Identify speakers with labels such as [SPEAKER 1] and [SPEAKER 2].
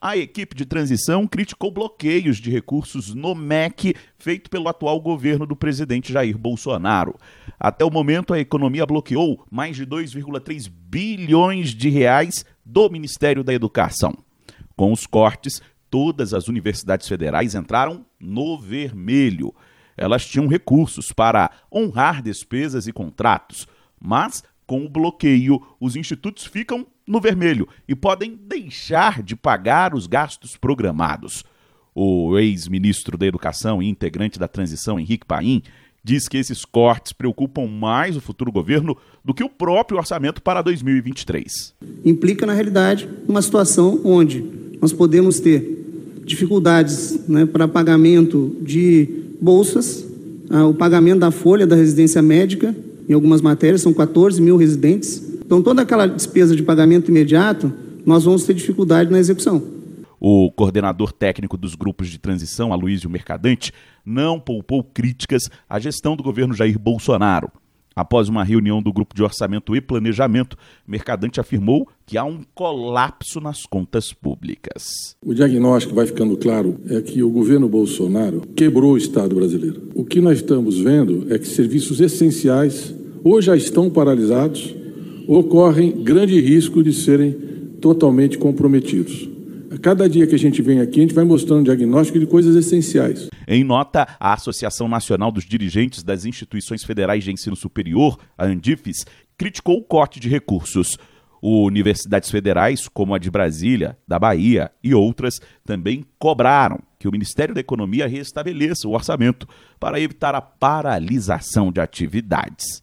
[SPEAKER 1] A equipe de transição criticou bloqueios de recursos no MEC feito pelo atual governo do presidente Jair Bolsonaro. Até o momento, a economia bloqueou mais de 2,3 bilhões de reais do Ministério da Educação. Com os cortes, todas as universidades federais entraram no vermelho. Elas tinham recursos para honrar despesas e contratos, mas com o bloqueio, os institutos ficam no vermelho e podem deixar de pagar os gastos programados. O ex-ministro da Educação e integrante da transição, Henrique Paim, diz que esses cortes preocupam mais o futuro governo do que o próprio orçamento para 2023.
[SPEAKER 2] Implica, na realidade, uma situação onde nós podemos ter dificuldades né, para pagamento de bolsas, ah, o pagamento da folha da residência médica em algumas matérias, são 14 mil residentes. Então, toda aquela despesa de pagamento imediato, nós vamos ter dificuldade na execução.
[SPEAKER 1] O coordenador técnico dos grupos de transição, Aloysio Mercadante, não poupou críticas à gestão do governo Jair Bolsonaro. Após uma reunião do Grupo de Orçamento e Planejamento, Mercadante afirmou que há um colapso nas contas públicas.
[SPEAKER 3] O diagnóstico vai ficando claro é que o governo Bolsonaro quebrou o Estado brasileiro. O que nós estamos vendo é que serviços essenciais ou já estão paralisados ou correm grande risco de serem totalmente comprometidos. A cada dia que a gente vem aqui, a gente vai mostrando um diagnóstico de coisas essenciais.
[SPEAKER 1] Em nota, a Associação Nacional dos Dirigentes das Instituições Federais de Ensino Superior, a Andifes, criticou o corte de recursos. Universidades federais, como a de Brasília, da Bahia e outras, também cobraram que o Ministério da Economia restabeleça o orçamento para evitar a paralisação de atividades.